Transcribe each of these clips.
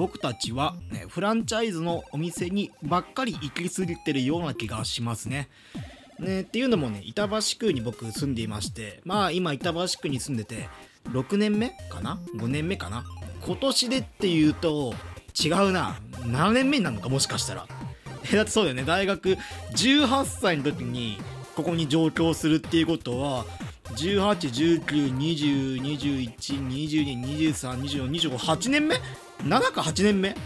僕たちは、ね、フランチャイズのお店にばっかり行き過ぎてるような気がしますね。ねっていうのもね板橋区に僕住んでいましてまあ今板橋区に住んでて6年目かな？5年目かな？今年でっていうと違うな。7年目になるのか？もしかしたら。えだってそうだよね。大学18歳の時にここに上京するっていうことは18、19、20、21、22、23、24、25、8年目 ?7 か8年目？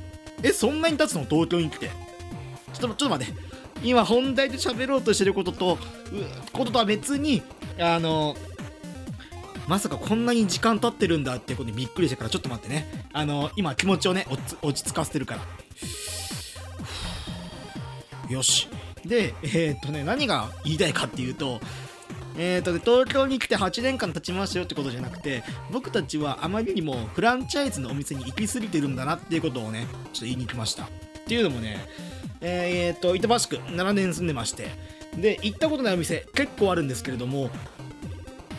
えそんなに経つの？東京に来て。ちょっとちょっと待って。今本題で喋ろうとしてることとこととは別にあのまさかこんなに時間経ってるんだってことにびっくりしてからちょっと待ってね。あの今気持ちをね落ち着かせてるから。よし。でえー、っとね何が言いたいかっていうとえーと、東京に来て8年間経ちましたよってことじゃなくて僕たちはあまりにもフランチャイズのお店に行き過ぎてるんだなっていうことをねちょっと言いに来ました。っていうのもねえー、と板橋区7年住んでまして。で行ったことないお店結構あるんですけれども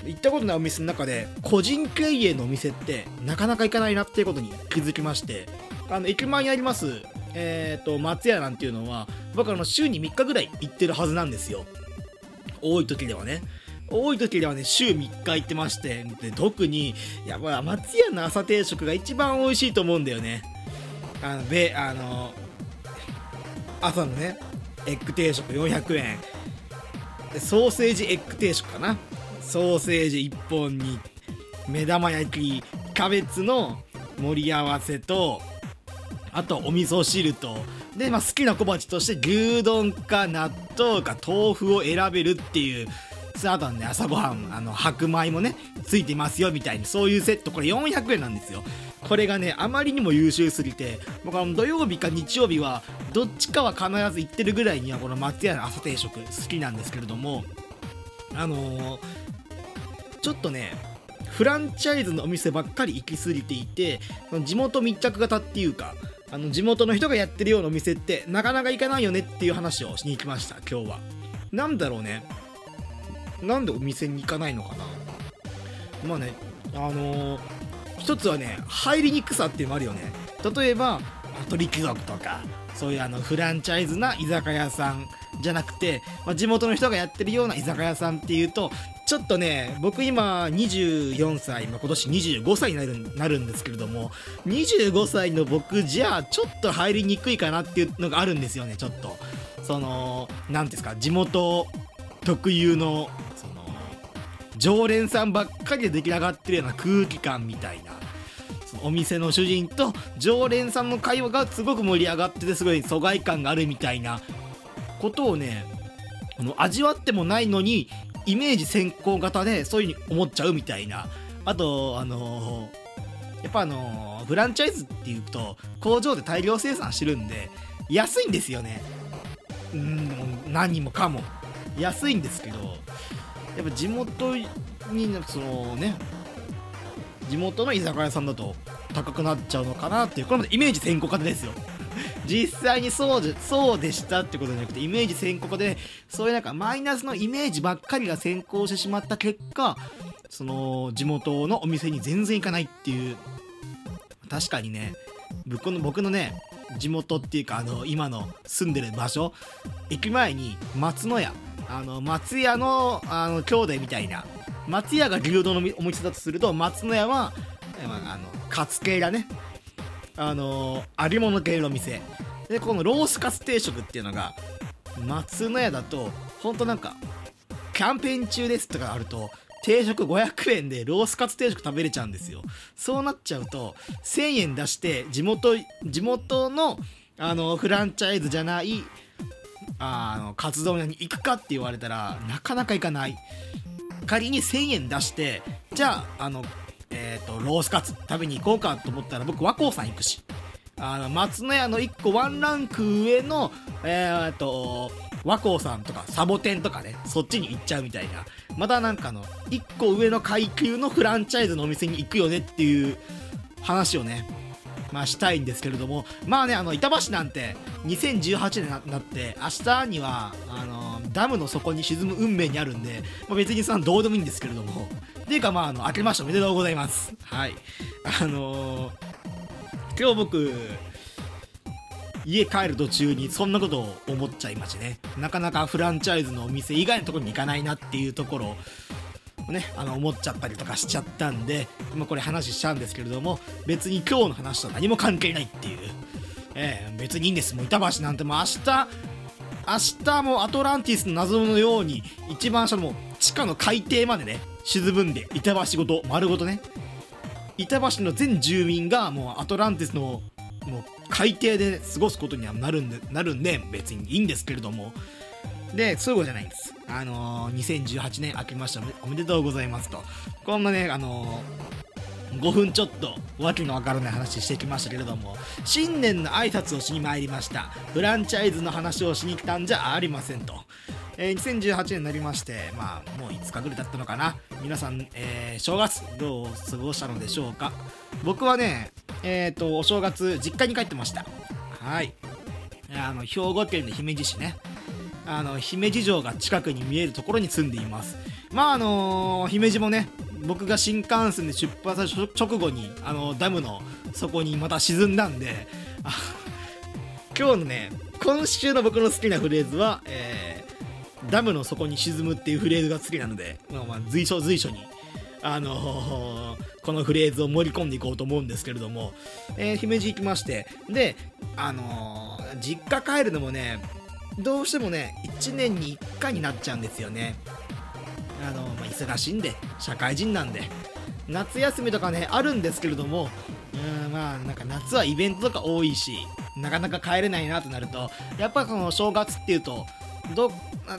行ったことないお店の中で個人経営のお店ってなかなか行かないなっていうことに気づきまして。あの駅前にありますえーと松屋なんていうのは僕あの週に3日ぐらい行ってるはずなんですよ。多い時ではね。多い時ではね週3日行ってましてで特にやばい松屋の朝定食が一番美味しいと思うんだよね。あのべあの朝のねエッグ定食400円。ソーセージエッグ定食かな。ソーセージ1本に目玉焼きキャベツの盛り合わせとあとお味噌汁と。で、まあ、好きな小鉢として牛丼か納豆か豆腐を選べるっていうその後ね朝ごはんあの白米もねついてますよみたいにそういうセット。これ400円なんですよ。これがねあまりにも優秀すぎて僕は土曜日か日曜日はどっちかは必ず行ってるぐらいにはこの松屋の朝定食好きなんですけれどもあのー、ちょっとねフランチャイズのお店ばっかり行き過ぎていて地元密着型っていうかあの地元の人がやってるようなお店ってなかなか行かないよねっていう話をしに行きました今日は。なんだろうね。なんでお店に行かないのかな。まあねあのー、一つはね入りにくさっていうのもあるよね。例えば鳥貴族とかそういうあのフランチャイズな居酒屋さんじゃなくて、まあ、地元の人がやってるような居酒屋さんっていうとちょっとね僕今24歳、まあ、今年25歳になるなるんですけれども25歳の僕じゃちょっと入りにくいかなっていうのがあるんですよねちょっと。その何ですか地元特有の常連さんばっかりで出来上がってるような空気感みたいな。そのお店の主人と常連さんの会話がすごく盛り上がっててすごい疎外感があるみたいなことをねあの味わってもないのにイメージ先行型でそういう風に思っちゃうみたいな。あとあのー、やっぱあのー、フランチャイズっていうと工場で大量生産してるんで安いんですよね。うん何もかも。安いんですけどやっぱ地元にそのね地元の居酒屋さんだと高くなっちゃうのかなっていうこれまでイメージ先行型ですよ。実際にそうでそうでしたってことじゃなくてイメージ先行でそういうなんかマイナスのイメージばっかりが先行してしまった結果その地元のお店に全然行かないっていう確かにね僕の僕のね地元っていうかあの今の住んでる場所駅前に松の屋あの松屋のあの兄弟みたいな松屋が牛丼のお店だとすると松の屋は、まあ、あのカツ系だね。あの揚げ物系の店。でこのロースカツ定食っていうのが松の屋だとほんとなんかキャンペーン中ですとかあると定食500円でロースカツ定食食べれちゃうんですよ。そうなっちゃうと1000円出して地元地元のあのフランチャイズじゃないあのカツ丼屋に行くかって言われたらなかなか行かない。仮に1000円出してじゃああのえーと、ロースカツ食べに行こうかと思ったら僕和光さん行くし。あの松の屋の1個ワンランク上のえー、と和光さんとかサボテンとかねそっちに行っちゃうみたいな。またなんかの1個上の階級のフランチャイズのお店に行くよねっていう話をねまあしたいんですけれどもまあねあの板橋なんて2018年になって明日にはあのダムの底に沈む運命にあるんで、まあ、別にさどうでもいいんですけれども。っていうかまああの明けましておめでとうございます。はい。あのー、今日僕家帰る途中にそんなことを思っちゃいましてね。なかなかフランチャイズのお店以外のところに行かないなっていうところ。ねあの思っちゃったりとかしちゃったんで今これ話しちゃうんですけれども別に今日の話と何も関係ないっていう、えー、別にいいんです。もう板橋なんてもう明日明日もアトランティスの謎のように一番下の地下の海底までね沈むんで板橋ごと丸ごとね板橋の全住民がもうアトランティスのもう海底で過ごすことにはなるんでなるんで別にいいんですけれどもでそういうことじゃないんですあのー、2018年明けましたおめでとうございますとこんなねあのー、5分ちょっとわけのわからない話してきましたけれども新年の挨拶をしに参りましたフランチャイズの話をしに来たんじゃありませんとえー、2018年になりまして、まあ、もう5日ぐらい経ったのかな。皆さん、えー、正月、どう過ごしたのでしょうか。僕はね、えっ、ー、と、お正月、実家に帰ってました。はい。あの、兵庫県の姫路市ね。あの、姫路城が近くに見えるところに住んでいます。まあ、あの姫路もね、僕が新幹線で出発した直後に、あの、ダムの底にまた沈んだんで、今日のね、今週の僕の好きなフレーズは、えー、ダムの底に沈むっていうフレーズが好きなので、まあ、まあ随所随所にあのー、このフレーズを盛り込んでいこうと思うんですけれども、えー、姫路行きまして、で、あのー、実家帰るのもね、どうしてもね、1年に1回になっちゃうんですよね。あのまあ、忙しいんで、社会人なんで。夏休みとかね、あるんですけれども、うん、まあ、なんか夏はイベントとか多いし、なかなか帰れないなとなると、やっぱその正月っていうと、ど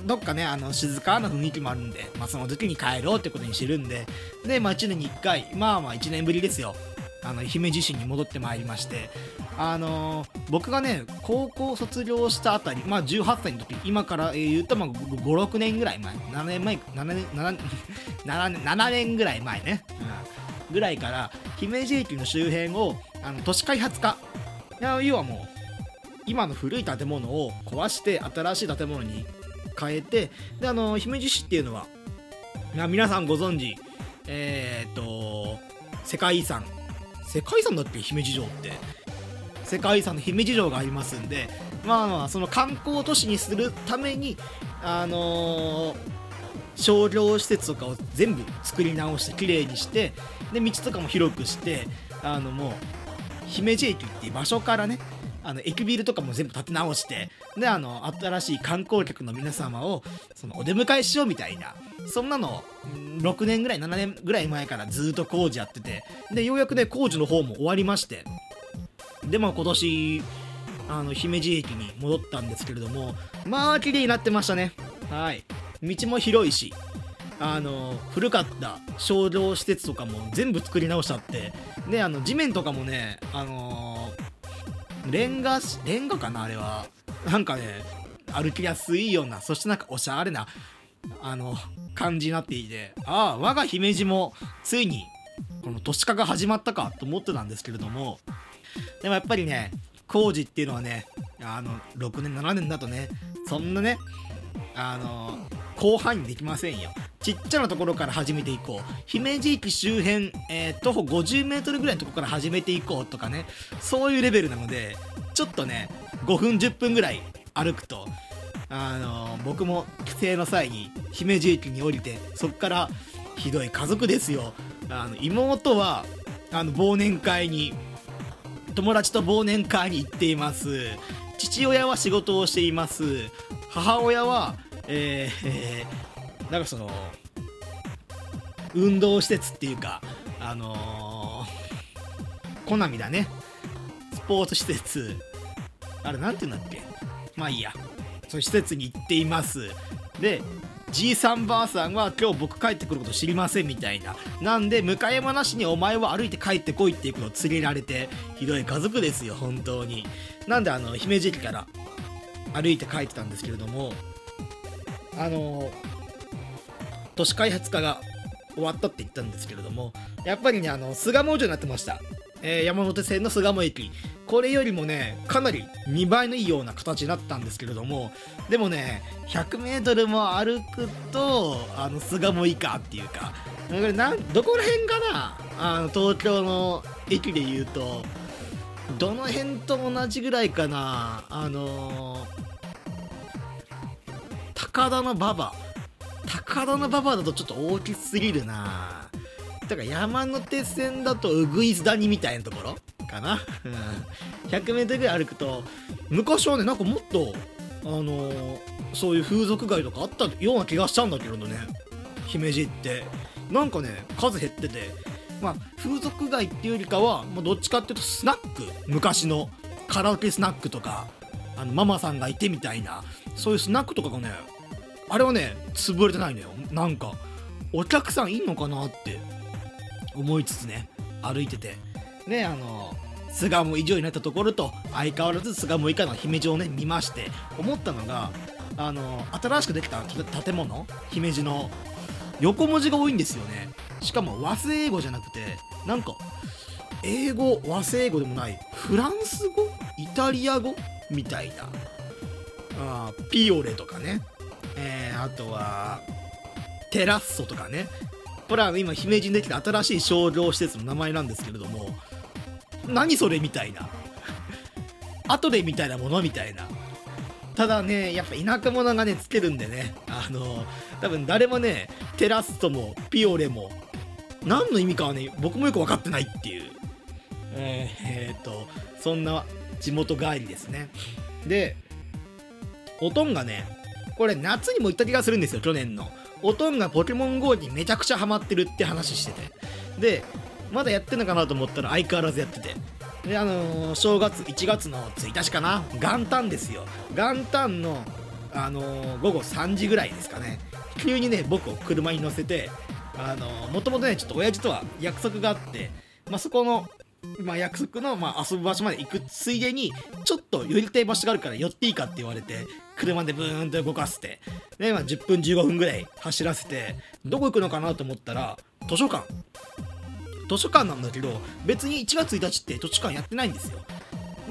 どっかねあの静かな雰囲気もあるんで、まあ、その時に帰ろうってことにしてるんでで、まあ、1年に1回まあまあ1年ぶりですよあの姫路市に戻ってまいりましてあのー、僕がね高校卒業したあたりまあ18歳の時今から、えー、言うとまあ56年ぐらい前7年前7年 7, 7, 年 7年ぐらい前ね、うん、ぐらいから姫路駅の周辺をあの都市開発化要はもう今の古い建物を壊して新しい建物に変えてであの姫路市っていうのは皆さんご存知えー、っと世界遺産世界遺産だっけ？姫路城って。世界遺産の姫路城がありますんでまあまあその観光都市にするためにあのー、商業施設とかを全部作り直してきれいにしてで道とかも広くしてあのもう姫路駅っていう場所からねあの駅ビルとかも全部建て直してであの新しい観光客の皆様をそのお出迎えしようみたいなそんなの6年ぐらい7年ぐらい前からずっと工事やっててでようやくね工事の方も終わりまして。でも今年あの姫路駅に戻ったんですけれどもまあ綺麗になってましたね。はい。道も広いしあの古かった商業施設とかも全部作り直しちゃってであの地面とかもねあのレンガレンガかなあれは。なんかね歩きやすいようなそしてなんかおしゃれなあの感じになっていてああ我が姫路もついにこの都市化が始まったかと思ってたんですけれどもでもやっぱりね工事っていうのはねあの6年7年だとねそんなねあの広範囲できませんよ。ちっちゃなところから始めていこう。姫路駅周辺、えー、徒歩 50m ぐらいのとこから始めていこうとかねそういうレベルなのでちょっとね5分10分ぐらい歩くとあの、僕も帰省の際に姫路駅に降りてそっからひどい家族ですよ。あの妹はあの忘年会に友達と忘年会に行っています。父親は仕事をしています。母親はえー、えー、なんかその運動施設っていうかあのー、コナミだね。スポーツ施設。あれなんて言うんだっけ？まあいいや。そういう施設に行っています。でじいさんばあさんは今日僕帰ってくること知りませんみたいな。なんで向山なしにお前は歩いて帰ってこいっていうことを告げられてひどい家族ですよ本当に。なんであの姫路駅から歩いて帰ってたんですけれどもあの都市開発化が終わったって言ったんですけれどもやっぱりねあの巣鴨城になってました、えー、山手線の巣鴨駅。これよりもねかなり2倍のいいような形になったんですけれどもでもね 100m も歩くとあの巣鴨以下っていうかなどこら辺かな？あの東京の駅で言うとどの辺と同じぐらいかな？あのー、高田の馬場。高田の馬場だとちょっと大きすぎるな。だから山手線だとうぐいす谷みたいなところ？かな、うん、100m ぐらい歩くと昔はねなんかもっとあのー、そういう風俗街とかあったような気がしたんだけどね。姫路って。なんかね数減ってて。まあ風俗街っていうよりかはもうどっちかっていうとスナック。昔のカラオケスナックとかあのママさんがいてみたいな。そういうスナックとかがねあれはね潰れてないのよ。なんかお客さんいんのかなって思いつつね歩いてて。ねあの巣鴨以上になったところと相変わらず巣鴨以下の姫路をね見まして思ったのがあの新しくできた建物姫路の横文字が多いんですよね。しかも和製英語じゃなくてなんか英語和製英語でもないフランス語イタリア語みたいな。あピオレとかね、えー、あとはテラッソとかね。これは今姫路にできた新しい商業施設の名前なんですけれども何それみたいな。アトレみたいなものみたいな。ただねやっぱ田舎者がねつけるんでね。あの多分誰もねテラストもピオレも何の意味かはね僕もよく分かってないっていう。えー、えー、っとそんな地元帰りですね。でおとんがねこれ夏にも言った気がするんですよ去年の。おとんがポケモン GO にめちゃくちゃハマってるって話してて。でまだやってんのかなと思ったら相変わらずやってて。であのー、正月1月の1日かな？元旦ですよ。元旦のあのー、午後3時ぐらいですかね。急にね僕を車に乗せてあのー、もともとねちょっと親父とは約束があって、まあ、そこのまあ、約束の、まあ、遊ぶ場所まで行くついでにちょっと寄りたい場所があるから寄っていいかって言われて車でブーンと動かせてで、まあ、10分15分ぐらい走らせてどこ行くのかなと思ったら図書館。図書館なんだけど別に1月1日って図書館やってないんですよ。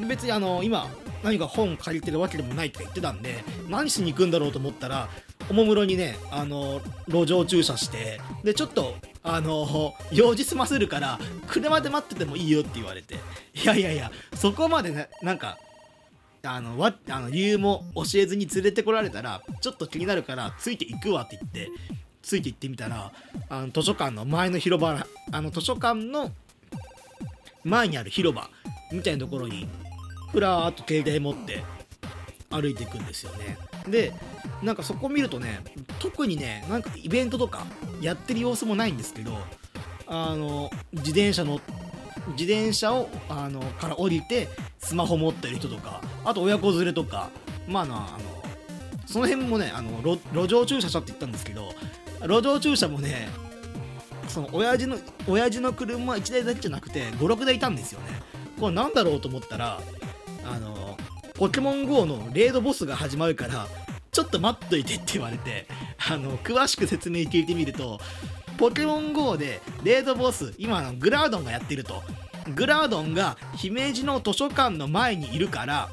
別にあの今何か本借りてるわけでもないって言ってたんで何しに行くんだろうと思ったらおもむろにねあの路上駐車してでちょっとあの用事済ませるから車で待っててもいいよって言われて。いやいやいやそこまでねなんかあのわあの理由も教えずに連れてこられたらちょっと気になるからついていくわって言ってついて行ってみたらあの図書館の前の広場あの図書館の前にある広場みたいなところにふらーっと携帯持って歩いていくんですよね。でなんかそこ見るとね特にねなんかイベントとかやってる様子もないんですけどあの自転車の自転車をあのから降りてスマホ持ってる人とかあと親子連れとかまああのその辺もねあの路上駐車したって言ったんですけど路上駐車もねその親父の親父の車1台だけじゃなくて56台いたんですよね。これなんだろうと思ったらあのポケモン GO のレードボスが始まるからちょっと待っといてって言われてあの詳しく説明聞いてみるとポケモン GO でレードボス今のグラードンがやってると。グラードンが姫路の図書館の前にいるから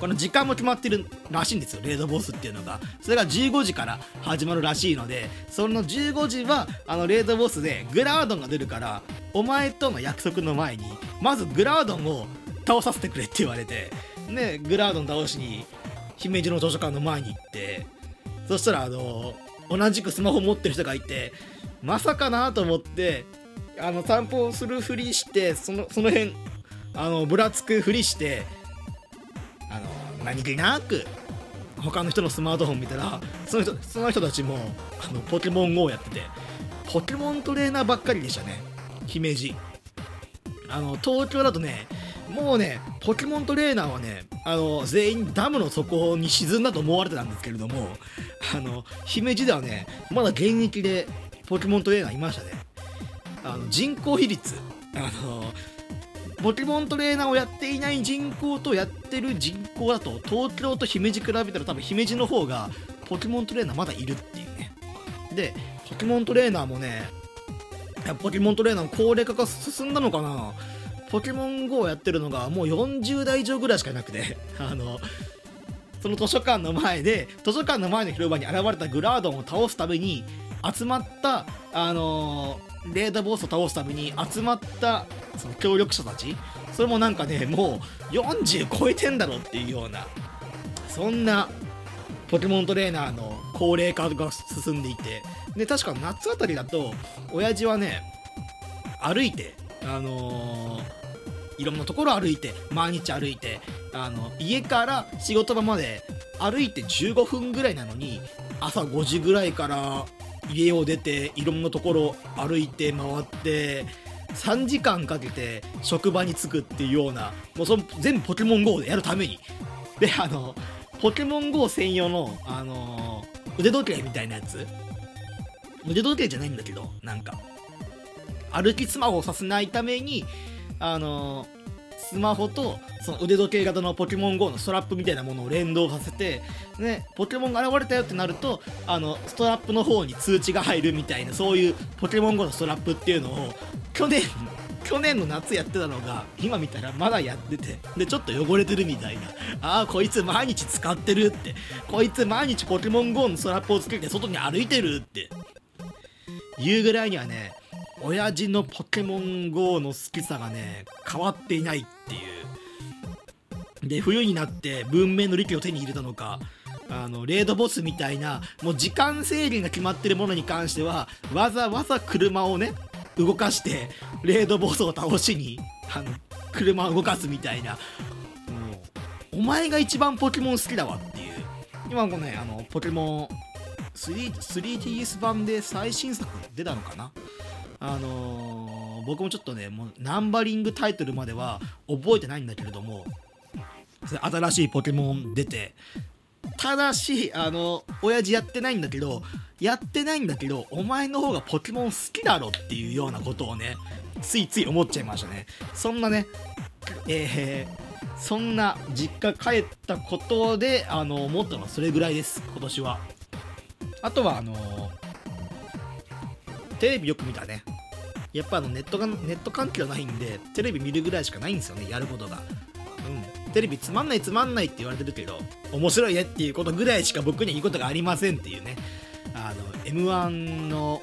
この時間も決まってるらしいんですよレードボスっていうのが。それが15時から始まるらしいのでその15時はあのレードボスでグラードンが出るからお前との約束の前にまずグラードンを倒させてくれって言われてでグラードン倒しに姫路の図書館の前に行ってそしたらあの同じくスマホ持ってる人がいてまさかなと思ってあの散歩するふりしてそのその辺あのぶらつくふりして何気なく他の人のスマートフォン見たらその人その人たちもあのポケモン GO やっててポケモントレーナーばっかりでしたね。姫路。あの東京だとねもうねポケモントレーナーはねあの全員ダムの底に沈んだと思われてたんですけれどもあの姫路ではねまだ現役でポケモントレーナーいましたね。あの人口比率。あのポケモントレーナーをやっていない人口とやってる人口だと東京と姫路比べたら多分姫路の方がポケモントレーナーまだいるっていうね。でポケモントレーナーもねポケモントレーナーの高齢化が進んだのかな。ポケモン GO をやってるのがもう40代以上ぐらいしかいなくて あのその図書館の前で図書館の前の広場に現れたグラードンを倒すために集まったあの、レーダーボスを倒すために集まったその協力者たちそれもなんかねもう40超えてんだろっていうようなそんなポケモントレーナーの高齢化が進んでいてで確か夏あたりだと親父はね歩いてあのー、いろんなところ歩いて毎日歩いてあの家から仕事場まで歩いて15分ぐらいなのに朝5時ぐらいから家を出ていろんなところ歩いて回って3時間かけて職場に着くっていうようなもうその全部ポケモン GO でやるために。であのポケモン GO 専用の、あの、腕時計みたいなやつ。腕時計じゃないんだけどなんか。歩きスマホをさせないためにあの、スマホとその腕時計型のポケモン GO のストラップみたいなものを連動させて、ね、ポケモンが現れたよってなるとあのストラップの方に通知が入るみたいなそういうポケモン GO のストラップっていうのを去年 去年の夏やってたのが今見たらまだやっててでちょっと汚れてるみたいな。ああこいつ毎日使ってるって。こいつ毎日ポケモン GO のストラップをつけて外に歩いてるって。いうぐらいにはね親父のポケモン GO の好きさがね変わっていないっていう。で冬になって文明の利器を手に入れたのかあのレードボスみたいなもう時間制限が決まってるものに関してはわざわざ車をね動かしてレードボスを倒しにあの車を動かすみたいな。もうお前が一番ポケモン好きだわっていう。今このねあのポケモン 3DS 版で最新作出たのかな。あのー、僕もちょっとねもうナンバリングタイトルまでは覚えてないんだけれども新しいポケモン出てただし、あの、親父やってないんだけど、やってないんだけど、お前の方がポケモン好きだろっていうようなことをね、ついつい思っちゃいましたね。そんなね、えー、そんな実家帰ったことで、あの、思ったのはそれぐらいです、今年は。あとは、あのテレビよく見たね。やっぱあのネットが、ネット環境ないんで、テレビ見るぐらいしかないんですよね、やることが。うん。テレビつまんないつまんないって言われてるけど、面白いねっていうことぐらいしか僕には言うことがありませんっていうね。あの、M1 の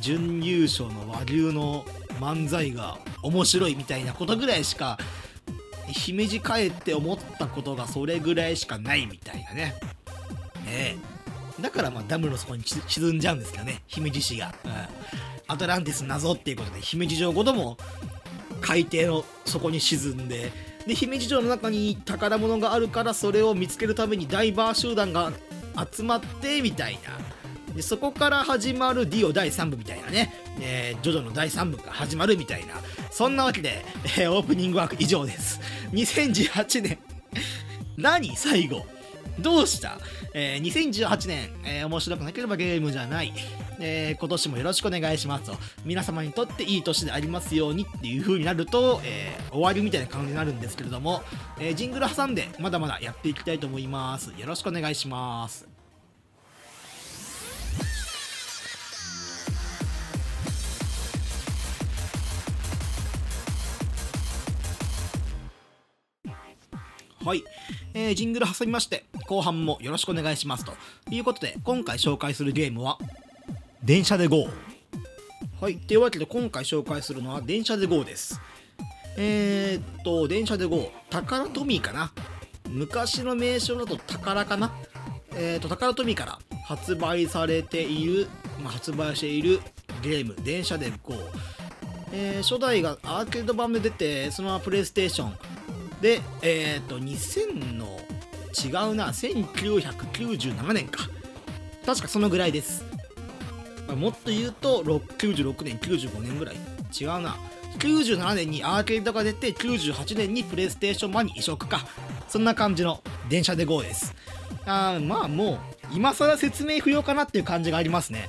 準優勝の和牛の漫才が面白いみたいなことぐらいしか、姫路帰って思ったことがそれぐらいしかないみたいなね。ねえ。だからまあダムの底に沈んじゃうんですけどね、姫路市が。うん、アトランティス謎っていうことで、姫路城ごとも海底の底に沈んで、で姫路城の中に宝物があるからそれを見つけるためにダイバー集団が集まってみたいな。でそこから始まるディオ第3部みたいなね、えー、ジョジョの第3部が始まるみたいな。そんなわけで、えー、オープニングワーク以上です。2018年。何？最後。どうした、えー、2018年、えー、面白くなければゲームじゃない、えー、今年もよろしくお願いしますと。皆様にとっていい年でありますようにっていう風になると、え終わりみたいな感じになるんですけれども、えジングル挟んでまだまだやっていきたいと思います。よろしくお願いします。はい、えー、ジングル挟みまして後半もよろしくお願いしますと。いうことで今回紹介するゲームは電車で GO はい。というわけで今回紹介するのは電車で GO です。えー、っと電車で GO 宝トミーかな？昔の名称だと宝かな？えー、っと宝トミーから発売されている、まあ、発売しているゲーム。電車で GO えー、初代がアーケード版で出てそのままプレイステーションで、えっ、ー、と、2000の、違うな、1997年か。確かそのぐらいです。ま、もっと言うと、96年、95年ぐらい。違うな。97年にアーケードが出て、98年にプレイステーション版に移植か。そんな感じの電車で GO です。あまあもう、今更説明不要かなっていう感じがありますね。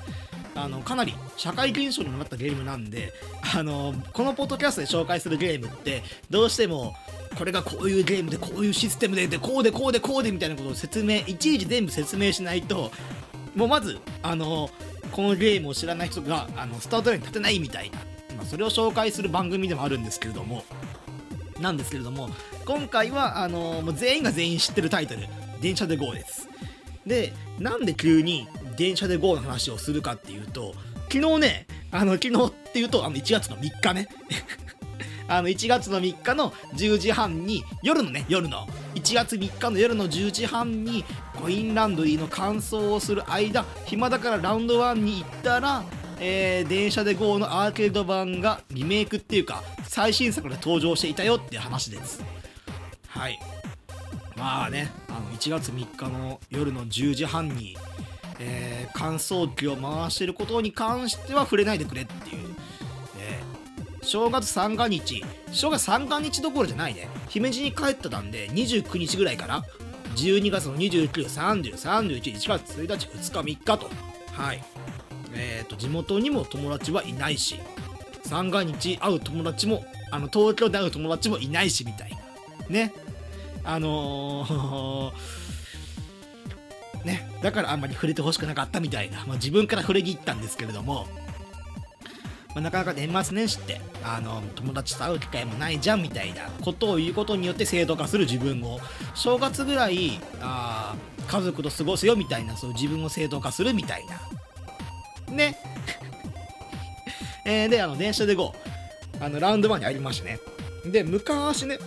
あのかなり社会現象にもなったゲームなんであのこのポッドキャストで紹介するゲームってどうしてもこれがこういうゲームでこういうシステムででこうでこうでこうでみたいなことを説明いちいち全部説明しないともうまずあのこのゲームを知らない人があのスタートラインに立てないみたいな、まあ、それを紹介する番組でもあるんですけれどもなんですけれども今回はあのもう全員が全員知ってるタイトル「電車で GO」です。でなんで急に電車で GO の話をするかっていうと昨日ねあの昨日っていうとあの1月の3日ね。あの1月の3日の10時半に夜のね夜の。1月3日の夜の10時半にコインランドリーの乾燥をする間暇だからラウンド1に行ったらえー、電車で GO のアーケード版がリメイクっていうか最新作で登場していたよっていう話です。はい。まあねあの1月3日の夜の10時半に、えー、乾燥機を回してることに関しては触れないでくれっていう、正月三が日。正月三が日どころじゃないね。姫路に帰ったたんで29日ぐらいかな。12月の29、30、31、1月1日、2日、3日と。はい。えーと、地元にも友達はいないし三が日会う友達もあの東京で会う友達もいないしみたいな。ね。あのーね。だからあんまり触れてほしくなかったみたいな、まあ、自分から触れ切ったんですけれども、まあ、なかなか年末年始ってあの友達と会う機会もないじゃんみたいなことを言うことによって正当化する自分を正月ぐらいあ家族と過ごすよみたいなそう自分を正当化するみたいなね。えー、で、あの、電車で GO、あの、ラウンド1にありましてね。で、昔ね、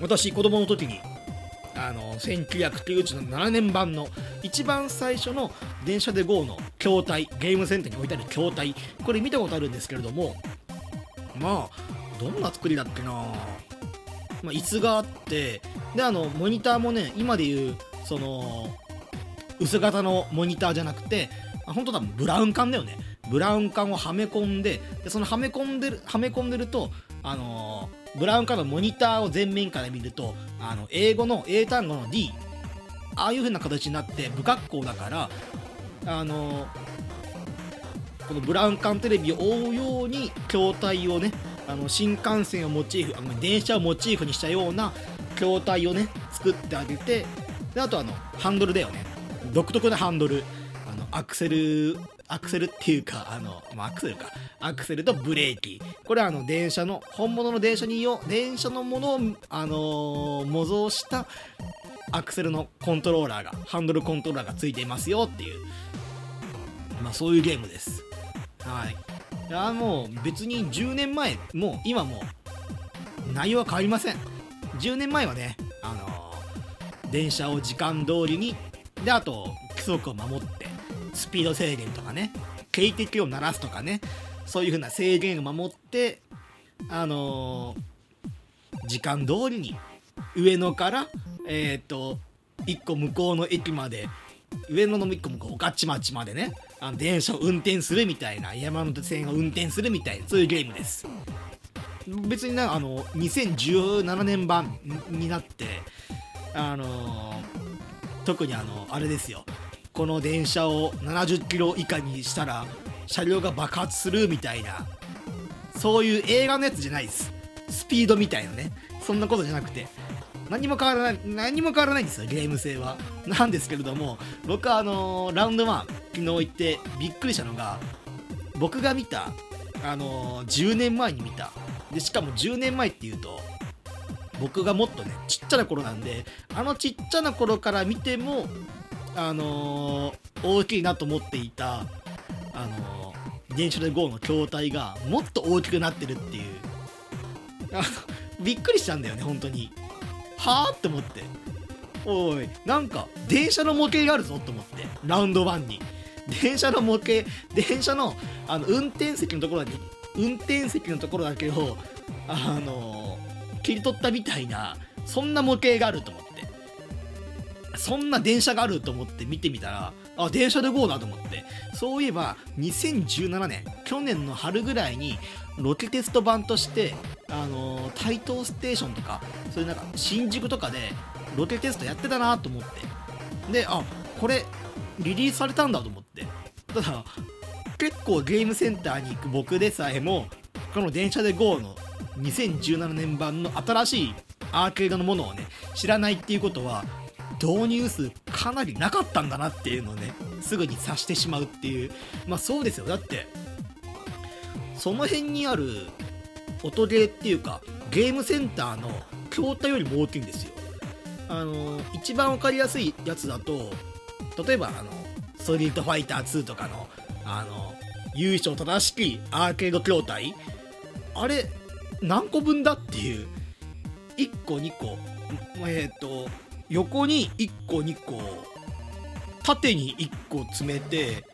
私、子供の時に、あの、1997年版の一番最初の電車で GO の筐体、ゲームセンターに置いてある筐体、これ見たことあるんですけれども、まあ、どんな作りだっけな。まあ、椅子があって、で、あの、モニターもね、今でいう、その、薄型のモニターじゃなくて、本当多分ブラウン管だよね。ブラウン管をはめ込んででそのはめ込んでるはめ込んでるとあの、ブラウン管のモニターを前面から見るとあの英語の英単語の D ああいう風な形になって不格好だからあの、このブラウン管テレビを覆うように筐体をねあの新幹線をモチーフあの電車をモチーフにしたような筐体をね作ってあげてであとあのハンドルだよね。独特なハンドル。あのアクセルアクセルっていうかあの、まあ、アクセルか。アクセルとブレーキ。これはあの電車の本物の電車によ電車のものを、あのー、模造したアクセルのコントローラーがハンドルコントローラーがついていますよっていう、まあ、そういうゲームです。はい。いやもう別に10年前もう今もう内容は変わりません。10年前はねあのー、電車を時間通りにであと規則を守ってスピード制限とかね。警笛を鳴らすとかね。そういう風な制限を守ってあのー、時間通りに上野からえっ、ー、と1個向こうの駅まで上野の1個向こう御徒町までね。あの電車を運転するみたいな山手線を運転するみたいなそういうゲームです。別にねあの2017年版になってあのー、特にあのあれですよ。この電車を70キロ以下にしたら車両が爆発するみたいなそういう映画のやつじゃないです。スピードみたいなね。そんなことじゃなくて何も変わらない何も変わらないんですよゲーム性は。なんですけれども僕はあのー、ラウンド1昨日行ってびっくりしたのが僕が見たあのー、10年前に見た。でしかも10年前っていうと僕がもっとねちっちゃな頃なんであのちっちゃな頃から見てもあのー、大きいなと思っていた、あのー、電車で GO の筐体がもっと大きくなってるっていう。びっくりしたんだよね本当に。はあって思って。おいなんか電車の模型があるぞと思って。ラウンド1に。電車の模型電車のあの運転席のところだけ運転席のところだけをあのー、切り取ったみたいなそんな模型があると思って。そんな電車があると思って見てみたら、あ、電車で GO だと思って。そういえば、2017年、去年の春ぐらいに、ロケテスト版として、あのー、台東ステーションとか、そういうなんか、新宿とかで、ロケテストやってたなと思って。で、あ、これ、リリースされたんだと思って。ただ、結構ゲームセンターに行く僕でさえも、この電車で GO の2017年版の新しいアーケードのものをね、知らないっていうことは、導入数かなりなかったんだなっていうのをねすぐに察してしまうっていう。まあそうですよ。だってその辺にある音ゲーっていうかゲームセンターの筐体よりも大きいんですよ。あの一番分かりやすいやつだと例えばあのストリートファイター2とかのあの優勝正しきアーケード筐体。あれ何個分だっていう。1個2個。えっ、と横に1個2個縦に1個詰めて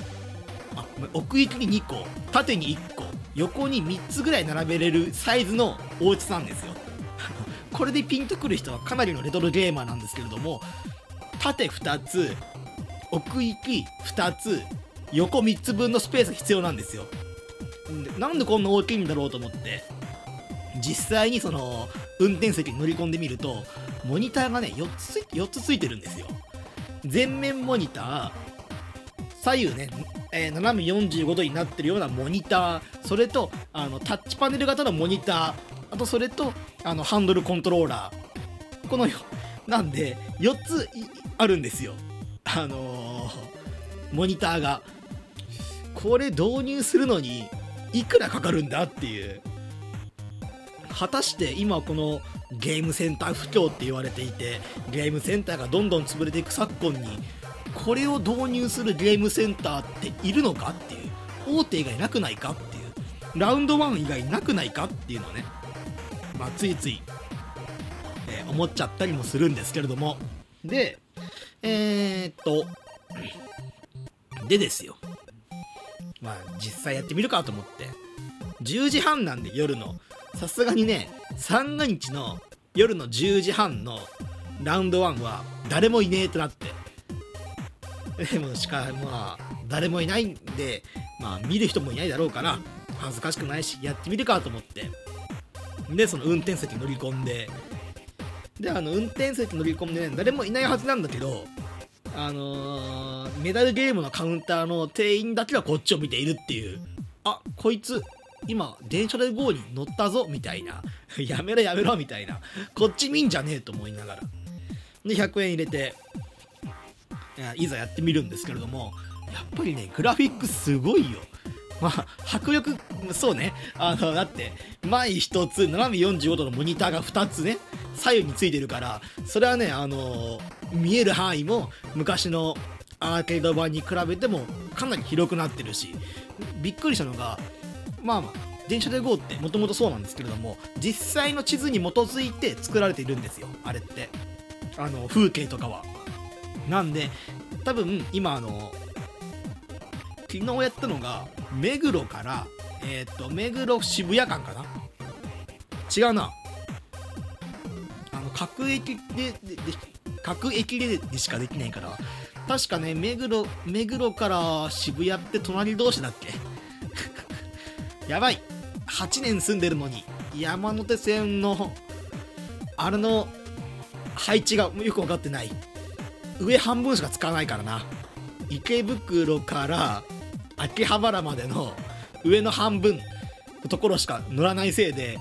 あ奥行きに2個縦に1個横に3つぐらい並べれるサイズの大きさなんですよ。これでピンとくる人はかなりのレトロゲーマーなんですけれども縦2つ奥行き2つ横3つ分のスペースが必要なんですよ。なんでこんな大きいんだろうと思って実際にその運転席に乗り込んでみるとモニターがね4つ ,4 つついてるんですよ。前面モニター左右ね、えー、斜め45度になってるようなモニターそれとあのタッチパネル型のモニターあとそれとあのハンドルコントローラー。このよなんで4つあるんですよ。あのー、モニターが。これ導入するのにいくらかかるんだっていう。果たして今このゲームセンター不況って言われていてゲームセンターがどんどん潰れていく昨今にこれを導入するゲームセンターっているのかっていう大手以外なくないかっていうラウンド1以外なくないかっていうのをね、まあ、ついつい、えー、思っちゃったりもするんですけれども。でえー、っとでですよ。まあ実際やってみるかと思って。10時半なんで夜の。さすがにね三が日の夜の10時半のラウンド1は誰もいねえとなって。でもしかまあ誰もいないんでまあ見る人もいないだろうから恥ずかしくないしやってみるかと思って。でその運転席乗り込んで。であの運転席乗り込んでね誰もいないはずなんだけどあのー、メダルゲームのカウンターの店員だけがこっちを見ているっていう。あこいつ今電車で GO に乗ったぞみたいな。やめろやめろみたいな。こっち見んじゃねえと思いながら。で100円入れていざやってみるんですけれどもやっぱりねグラフィックすごいよ。まあ迫力そうね。あのだって前1つ斜め45度のモニターが2つね左右についてるからそれはねあの見える範囲も昔のアーケード版に比べてもかなり広くなってるしびっくりしたのがまあ電車で GO ってもともとそうなんですけれども実際の地図に基づいて作られているんですよあれって。あの風景とかは。なんで多分今あの昨日やったのが目黒からえっ、と目黒渋谷間かな？違うな。あの各駅でで各駅ででしかできないから。確かね目黒目黒から渋谷って隣同士だっけ？やばい。8年住んでるのに山手線のあれの配置がよく分かってない。上半分しか使わないからな。池袋から秋葉原までの上の半分のところしか乗らないせいで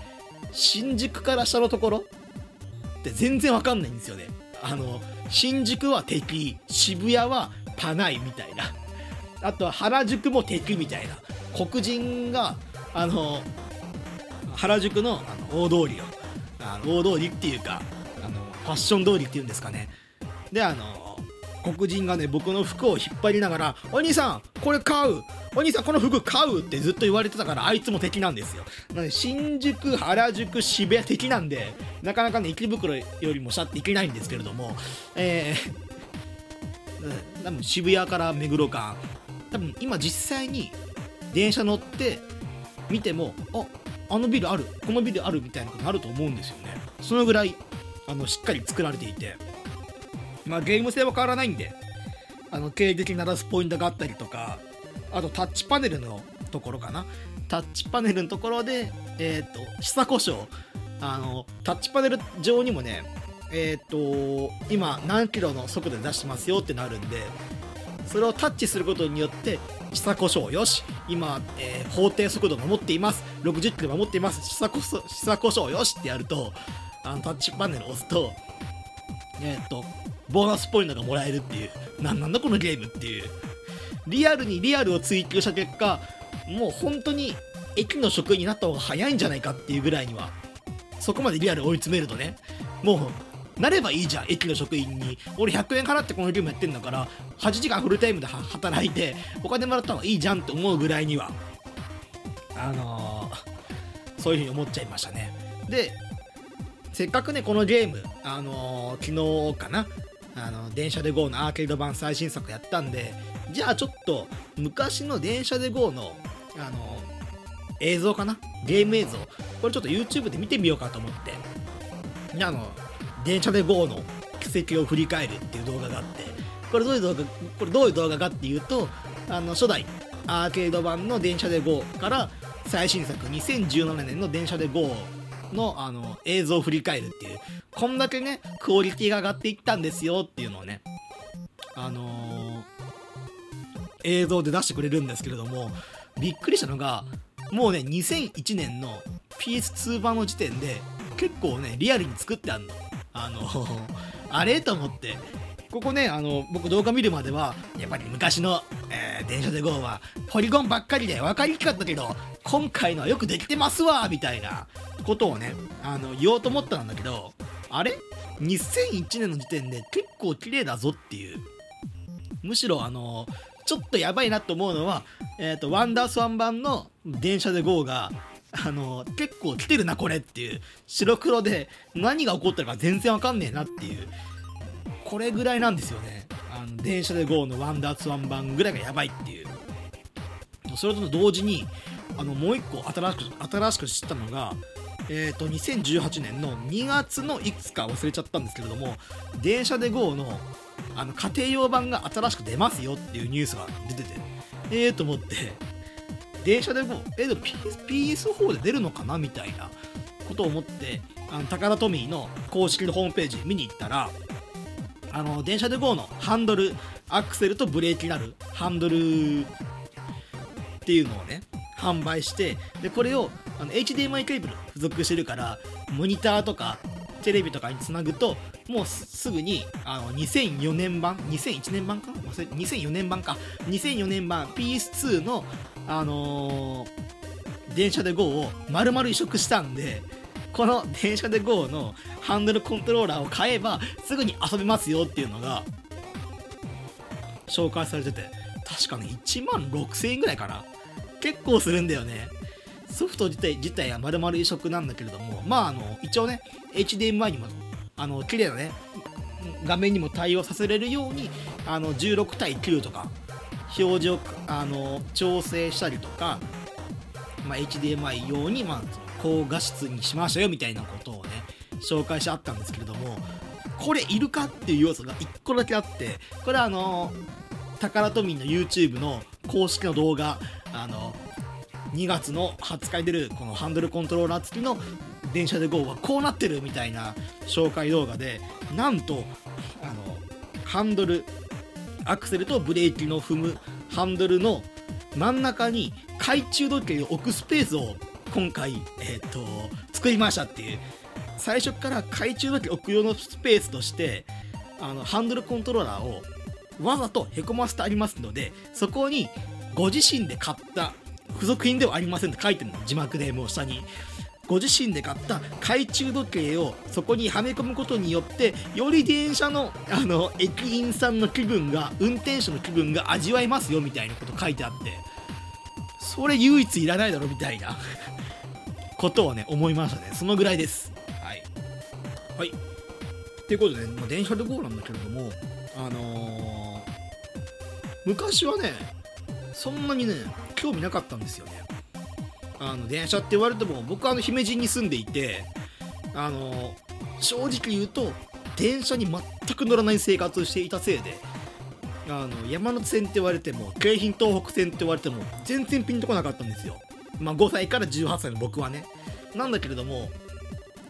新宿から下のところって全然わかんないんですよね。あの新宿は敵渋谷はパナイみたいな。あとは原宿も敵みたいな。黒人があの原宿のあの大通りをあの大通りっていうかあのファッション通りっていうんですかね。であの黒人がね僕の服を引っ張りながら「お兄さんこれ買う。お兄さんこの服買う!」ってずっと言われてたからあいつも敵なんですよ。なので新宿原宿渋谷敵なんでなかなかね池袋よりも下っていけないんですけれどもえー、多分渋谷から目黒間。多分今実際に電車乗って見てもああのビルあるこのビルあるみたいなことになると思うんですよね。そのぐらいあのしっかり作られていて。まあゲーム性は変わらないんであの経歴鳴らすポイントがあったりとかあとタッチパネルのところかな。タッチパネルのところでえっ、ー、と下故障あのタッチパネル上にもねえっ、ー、と今何キロの速度で出してますよってなるんでそれをタッチすることによって下故障よし今、えー、法定速度守っています。60キロ守っています。下下故障よしってやるとあのタッチパネルを押すとえっ、とボーナスポイントがもらえるっていう何なんだこのゲームっていう。リアルにリアルを追求した結果もう本当に駅の職員になった方が早いんじゃないかっていうぐらいにはそこまでリアル追い詰めるとねもうなればいいじゃん駅の職員に。俺100円払ってこのゲームやってんだから8時間フルタイムで働いてお金もらった方がいいじゃんって思うぐらいには。あのー、そういうふうに思っちゃいましたね。でせっかくねこのゲームあのー、昨日かなあの電車で GO のアーケード版最新作やったんでじゃあちょっと昔の電車で GO のあの映像かなゲーム映像これちょっと YouTube で見てみようかと思って。あの電車で GO の奇跡を振り返るっていう動画があってこれどういう動画これどういう動画かっていうとあの初代アーケード版の電車で GO から最新作2017年の電車で GO のあの映像を振り返るっていうこんだけねクオリティが上がっていったんですよっていうのをねあのー、映像で出してくれるんですけれどもびっくりしたのがもうね2001年の PS2 版の時点で結構ねリアルに作ってあんの。あのあれと思って。ここねあの僕動画見るまではやっぱり昔の、えー、電車で GO はポリゴンばっかりで分かりにくかったけど今回のはよくできてますわみたいなことをねあの言おうと思ったんだけどあれ？2001年の時点で結構綺麗だぞっていう。むしろあのちょっとやばいなと思うのは、えっ、ー、と、ワンダースワン版の電車で GO が、あの、結構来てるな、これっていう。白黒で何が起こったか全然わかんねえなっていう。これぐらいなんですよね。あの、電車で GO のワンダースワン版ぐらいがやばいっていう。それと同時に、あの、もう一個新しく、新しく知ったのが、えーと、2018年の2月のいくつか忘れちゃったんですけれども電車で GO のあの家庭用版が新しく出ますよっていうニュースが出ててええー、と思って電車で GO えでも PS4 で出るのかなみたいなことを思ってあのタカラトミーの公式のホームページ見に行ったらあの電車で GO のハンドルアクセルとブレーキになるハンドルっていうのをね販売してでこれをあの HDMI ケーブル付属してるからモニターとかテレビとかにつなぐともうすぐにあの2004年版2001年版か？2004年版か。2004年版 PS2 のあのー、電車で GO を丸々移植したんでこの電車で GO のハンドルコントローラーを買えばすぐに遊べますよっていうのが紹介されてて確かね1万6000円ぐらいかな。結構するんだよね。ソフト自体自体は丸々移植なんだけれどもまああの一応ね HDMI にもあの綺麗なね画面にも対応させれるようにあの16対9とか表示をあの調整したりとか、まあ、HDMI 用に、まあ、高画質にしましたよみたいなことをね紹介してあったんですけれどもこれいるかっていう要素が1個だけあってこれはあのタカラトミーの YouTube の公式の動画あの2月の20日に出るこのハンドルコントローラー付きの電車で GO はこうなってるみたいな紹介動画でなんとあのハンドルアクセルとブレーキの踏むハンドルの真ん中に懐中時計を置くスペースを今回、えーと、作りましたっていう最初から懐中時計置く用のスペースとしてあのハンドルコントローラーをわざとへこませてありますのでそこにご自身で買った付属品ではありませんって書いてるの字幕でもう下にご自身で買った懐中時計をそこにはめ込むことによってより電車のあの駅員さんの気分が運転手の気分が味わえますよみたいなこと書いてあってそれ唯一いらないだろみたいなことをね思いましたね。そのぐらいです。はい。はい。ということで、まあ、電車で GO なんだけれどもあのー、昔はねそんなにね興味なかったんですよねあの電車って言われても僕はあの姫路に住んでいてあの正直言うと電車に全く乗らない生活をしていたせいであの山手線って言われても京浜東北線って言われても全然ピンとこなかったんですよ、まあ、5歳から18歳の僕はね。なんだけれども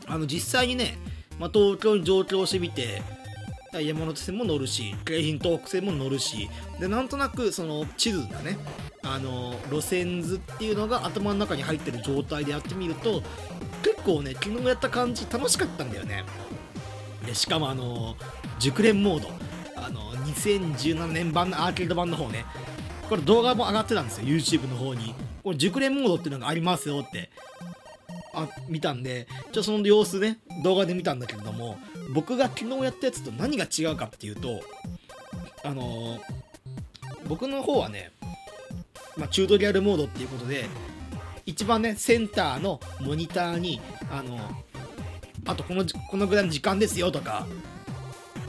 あの実際にね、まあ、東京に上京してみて山手線も乗るし京浜東北線も乗るしでなんとなくその地図がねあの路線図っていうのが頭の中に入ってる状態でやってみると結構ね昨日やった感じ楽しかったんだよね。でしかもあの熟練モード。あの2017年版のアーケード版の方ね。これ動画も上がってたんですよ YouTube の方に。これ熟練モードっていうのがありますよって。あ見たんでちょその様子ね動画で見たんだけれども僕が昨日やったやつと何が違うかっていうとあのー、僕の方はね、まあ、チュートリアルモードっていうことで一番ねセンターのモニターにあのあとこのこのぐらいの時間ですよとか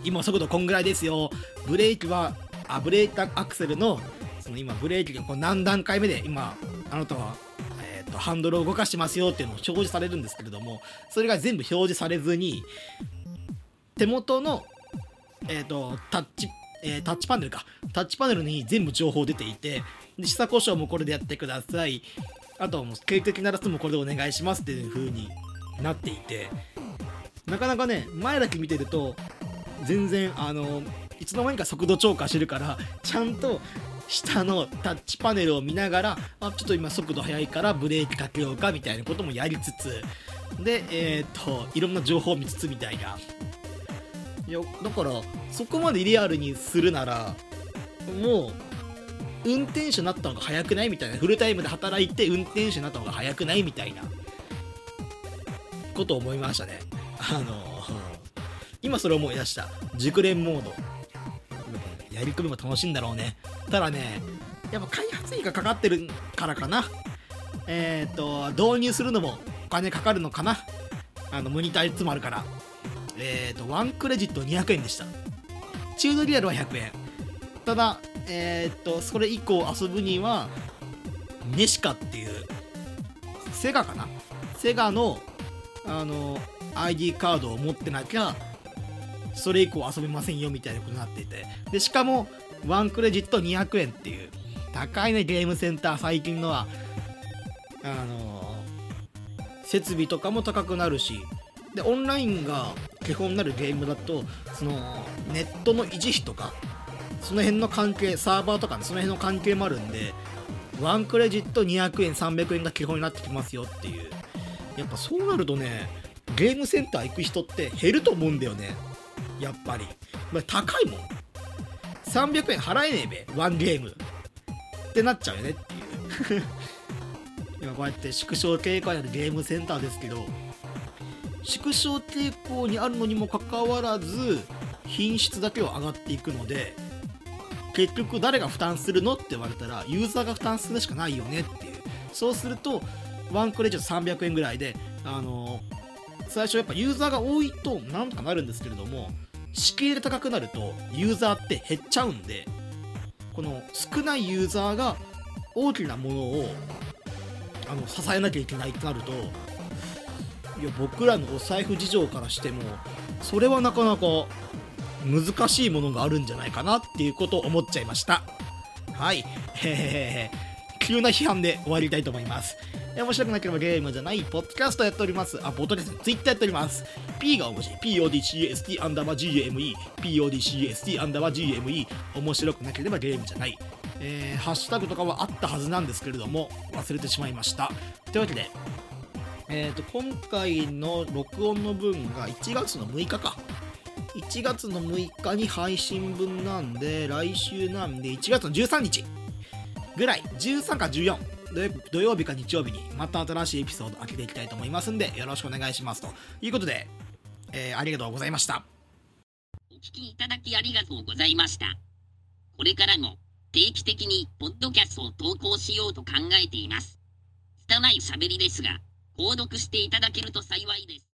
今速度こんぐらいですよブレーキはあブレーキアクセルのその今ブレーキがこう何段階目で今あなたは、と、ハンドルを動かしてますよっていうのを表示されるんですけれどもそれが全部表示されずに手元の、えーと、タッチえー、タッチパネルか。タッチパネルに全部情報出ていてで下故障もこれでやってください。あとはもう警笛鳴らすもこれでお願いしますっていう風になっていてなかなかね前だけ見てると全然あのいつの間にか速度超過してるからちゃんと下のタッチパネルを見ながらあちょっと今速度速いからブレーキかけようかみたいなこともやりつつでえっ、といろんな情報を見つつみたいな。いやだからそこまでリアルにするならもう運転手になった方が早くないみたいな。フルタイムで働いて運転手になった方が早くないみたいな。ことを思いましたね。あの今それ思い出した。熟練モード。やり込みも楽しいんだろうね。ただねやっぱ開発費がかかってるからかな。えっ、ー、と導入するのもお金かかるのかな。あのモニターいつもあるから。えっ、ー、とワンクレジット200円でした。チュードリアルは100円ただえっ、ー、とそれ以降遊ぶにはネシカっていうセガかな。セガのあの ID カードを持ってなきゃそれ以降遊べませんよみたいなことになっていて。でしかもワンクレジット200円っていう高いねゲームセンター最近のはあのー、設備とかも高くなるし。でオンラインが基本になるゲームだとそのネットの維持費とかその辺の関係サーバーとか、ね、その辺の関係もあるんでワンクレジット200円300円が基本になってきますよっていう。やっぱそうなるとねゲームセンター行く人って減ると思うんだよね。やっぱり、まあ、高いもん。300円払えねえべワンゲーム。ってなっちゃうよねっていう。今こうやって縮小傾向にあるゲームセンターですけど縮小傾向にあるのにもかかわらず品質だけは上がっていくので結局誰が負担するのって言われたらユーザーが負担するしかないよねっていう。そうするとワンクレジット300円ぐらいであの最初やっぱユーザーが多いとなんとかなるんですけれども敷居が高くなるとユーザーって減っちゃうんでこの少ないユーザーが大きなものをあの支えなきゃいけないってなるといや僕らのお財布事情からしてもそれはなかなか難しいものがあるんじゃないかなっていうことを思っちゃいました。はい。えー、急な批判で終わりたいと思います。面白くなければゲームじゃない、ポッドキャストやっております。あ、ポッドですね。ツイッターやっております。P が面白い。PODCAST アンダーバー GME。PODCAST アンダーバー GME。面白くなければゲームじゃない。えー、ハッシュタグとかはあったはずなんですけれども、忘れてしまいました。というわけで、えーと、今回の録音の分が1月の6日か。1月の6日に配信分なんで、来週なんで1月の13日ぐらい、13か14土曜日か日曜日にまた新しいエピソード開けていきたいと思いますんでよろしくお願いしますと。いうことで、えー、ありがとうございました。お聞きいただきありがとうございました。これからも定期的にポッドキャストを投稿しようと考えています。拙い喋りですが購読していただけると幸いです。